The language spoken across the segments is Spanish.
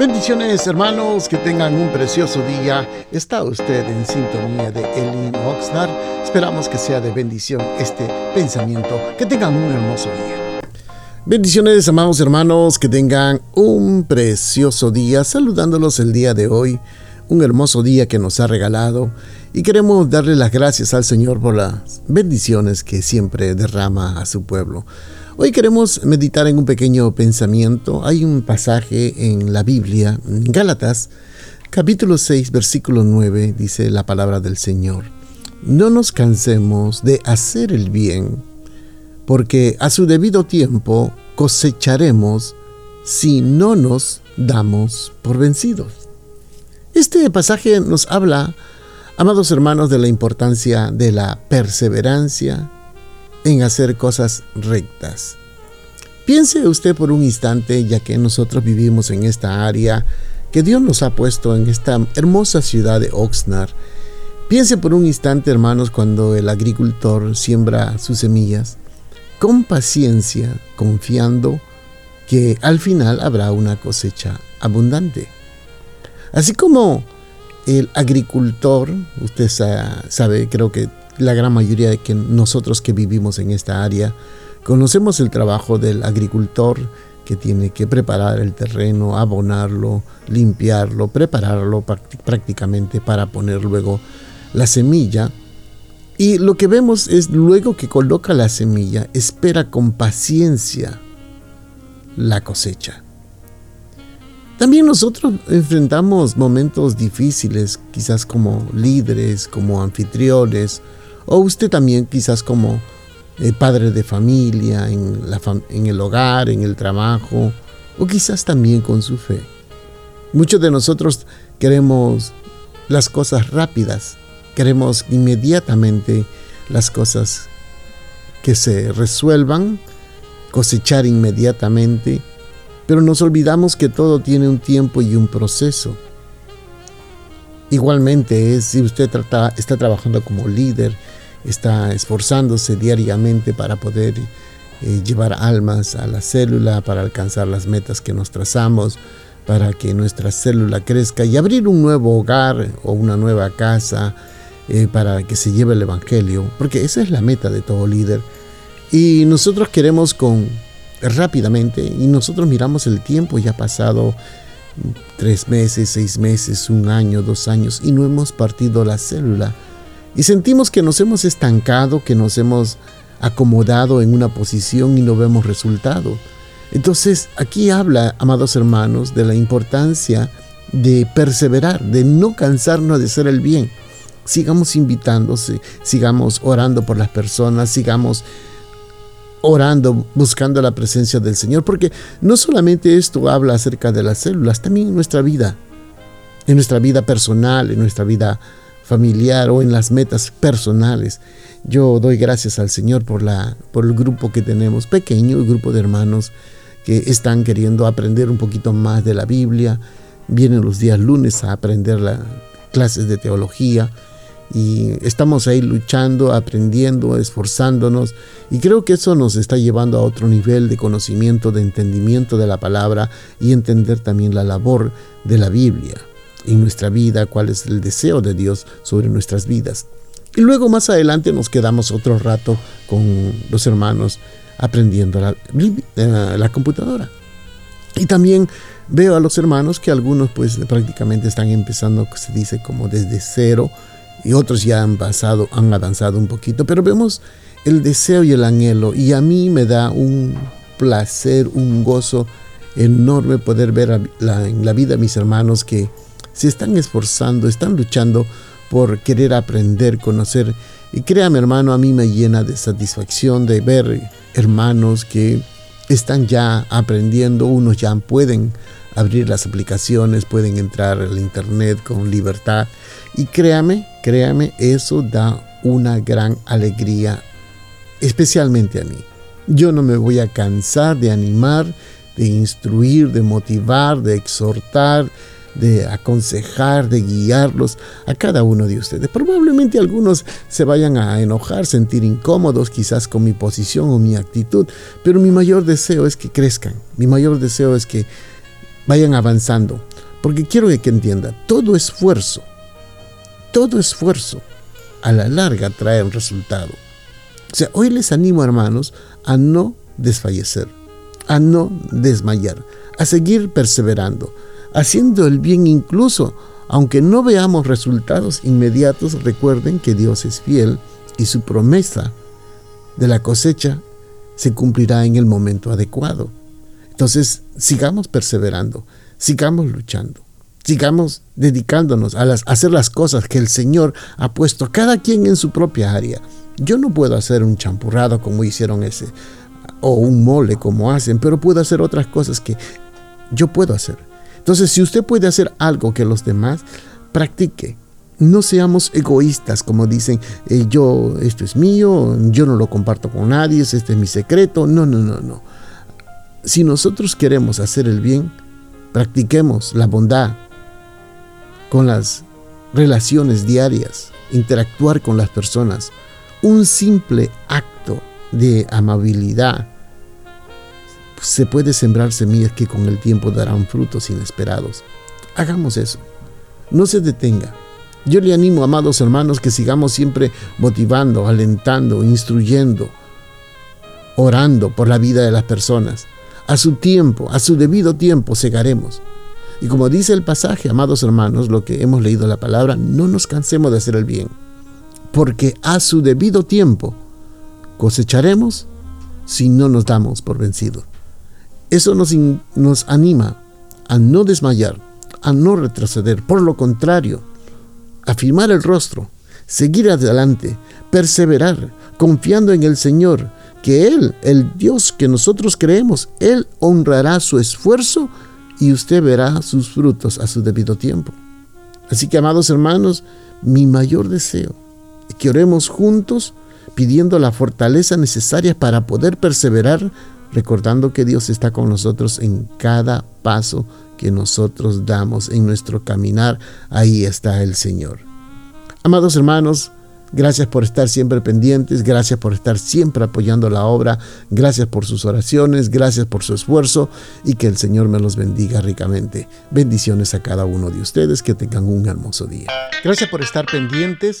Bendiciones hermanos, que tengan un precioso día. Está usted en sintonía de Elin Oxnard. Esperamos que sea de bendición este pensamiento. Que tengan un hermoso día. Bendiciones amados hermanos, que tengan un precioso día. Saludándolos el día de hoy. Un hermoso día que nos ha regalado. Y queremos darle las gracias al Señor por las bendiciones que siempre derrama a su pueblo. Hoy queremos meditar en un pequeño pensamiento. Hay un pasaje en la Biblia, Gálatas, capítulo 6, versículo 9, dice la palabra del Señor. No nos cansemos de hacer el bien, porque a su debido tiempo cosecharemos si no nos damos por vencidos. Este pasaje nos habla, amados hermanos, de la importancia de la perseverancia, en hacer cosas rectas. Piense usted por un instante, ya que nosotros vivimos en esta área que Dios nos ha puesto en esta hermosa ciudad de Oxnard. Piense por un instante, hermanos, cuando el agricultor siembra sus semillas, con paciencia, confiando que al final habrá una cosecha abundante. Así como el agricultor, usted sabe, creo que la gran mayoría de que nosotros que vivimos en esta área conocemos el trabajo del agricultor que tiene que preparar el terreno, abonarlo, limpiarlo, prepararlo prácticamente para poner luego la semilla. Y lo que vemos es luego que coloca la semilla, espera con paciencia la cosecha. También nosotros enfrentamos momentos difíciles, quizás como líderes, como anfitriones, o usted también quizás como eh, padre de familia, en, la en el hogar, en el trabajo, o quizás también con su fe. Muchos de nosotros queremos las cosas rápidas, queremos inmediatamente las cosas que se resuelvan, cosechar inmediatamente, pero nos olvidamos que todo tiene un tiempo y un proceso. Igualmente si usted está trabajando como líder, está esforzándose diariamente para poder eh, llevar almas a la célula, para alcanzar las metas que nos trazamos, para que nuestra célula crezca y abrir un nuevo hogar o una nueva casa eh, para que se lleve el Evangelio, porque esa es la meta de todo líder. Y nosotros queremos con rápidamente, y nosotros miramos el tiempo ya pasado tres meses, seis meses, un año, dos años, y no hemos partido la célula y sentimos que nos hemos estancado, que nos hemos acomodado en una posición y no vemos resultado. Entonces aquí habla, amados hermanos, de la importancia de perseverar, de no cansarnos de hacer el bien. Sigamos invitándose, sigamos orando por las personas, sigamos orando, buscando la presencia del Señor, porque no solamente esto habla acerca de las células, también en nuestra vida, en nuestra vida personal, en nuestra vida familiar o en las metas personales. Yo doy gracias al Señor por, la, por el grupo que tenemos, pequeño grupo de hermanos que están queriendo aprender un poquito más de la Biblia. Vienen los días lunes a aprender las clases de teología y estamos ahí luchando, aprendiendo, esforzándonos y creo que eso nos está llevando a otro nivel de conocimiento, de entendimiento de la palabra y entender también la labor de la Biblia en nuestra vida, cuál es el deseo de Dios sobre nuestras vidas. Y luego más adelante nos quedamos otro rato con los hermanos aprendiendo la, eh, la computadora. Y también veo a los hermanos que algunos pues prácticamente están empezando, se dice como desde cero, y otros ya han pasado, han avanzado un poquito, pero vemos el deseo y el anhelo, y a mí me da un placer, un gozo enorme poder ver en la vida a mis hermanos que se están esforzando, están luchando por querer aprender, conocer. Y créame hermano, a mí me llena de satisfacción de ver hermanos que están ya aprendiendo, unos ya pueden abrir las aplicaciones, pueden entrar al internet con libertad. Y créame, créame, eso da una gran alegría, especialmente a mí. Yo no me voy a cansar de animar, de instruir, de motivar, de exhortar, de aconsejar, de guiarlos a cada uno de ustedes. Probablemente algunos se vayan a enojar, sentir incómodos quizás con mi posición o mi actitud, pero mi mayor deseo es que crezcan, mi mayor deseo es que vayan avanzando. Porque quiero que entienda, todo esfuerzo, todo esfuerzo a la larga trae un resultado. O sea, hoy les animo, hermanos, a no desfallecer, a no desmayar, a seguir perseverando, haciendo el bien incluso, aunque no veamos resultados inmediatos, recuerden que Dios es fiel y su promesa de la cosecha se cumplirá en el momento adecuado. Entonces, sigamos perseverando, sigamos luchando, sigamos dedicándonos a, las, hacer las cosas que el Señor ha puesto cada quien en su propia área. Yo no puedo hacer un champurrado como hicieron ese, o un mole como hacen, pero puedo hacer otras cosas que yo puedo hacer. Entonces, si usted puede hacer algo que los demás, practique. No seamos egoístas, como dicen, eh, yo, esto es mío, yo no lo comparto con nadie, este es mi secreto. No, no, no, no. Si nosotros queremos hacer el bien, practiquemos la bondad con las relaciones diarias, interactuar con las personas. Un simple acto de amabilidad se puede sembrar semillas que con el tiempo darán frutos inesperados. Hagamos eso. No se detenga. Yo le animo, amados hermanos, que sigamos siempre motivando, alentando, instruyendo, orando por la vida de las personas. A su tiempo, a su debido tiempo, segaremos. Y como dice el pasaje, amados hermanos, lo que hemos leído la palabra, no nos cansemos de hacer el bien, porque a su debido tiempo cosecharemos si no nos damos por vencidos. Eso nos, anima a no desmayar, a no retroceder, por lo contrario, afirmar el rostro, seguir adelante, perseverar, confiando en el Señor, que Él, el Dios que nosotros creemos, Él honrará su esfuerzo y usted verá sus frutos a su debido tiempo. Así que, amados hermanos, mi mayor deseo es que oremos juntos pidiendo la fortaleza necesaria para poder perseverar, recordando que Dios está con nosotros en cada paso que nosotros damos en nuestro caminar. Ahí está el Señor. Amados hermanos, Gracias por estar siempre pendientes, gracias por estar siempre apoyando la obra, gracias por sus oraciones, gracias por su esfuerzo y que el Señor me los bendiga ricamente. Bendiciones a cada uno de ustedes, que tengan un hermoso día. Gracias por estar pendientes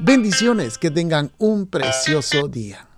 Bendiciones, que tengan un precioso día.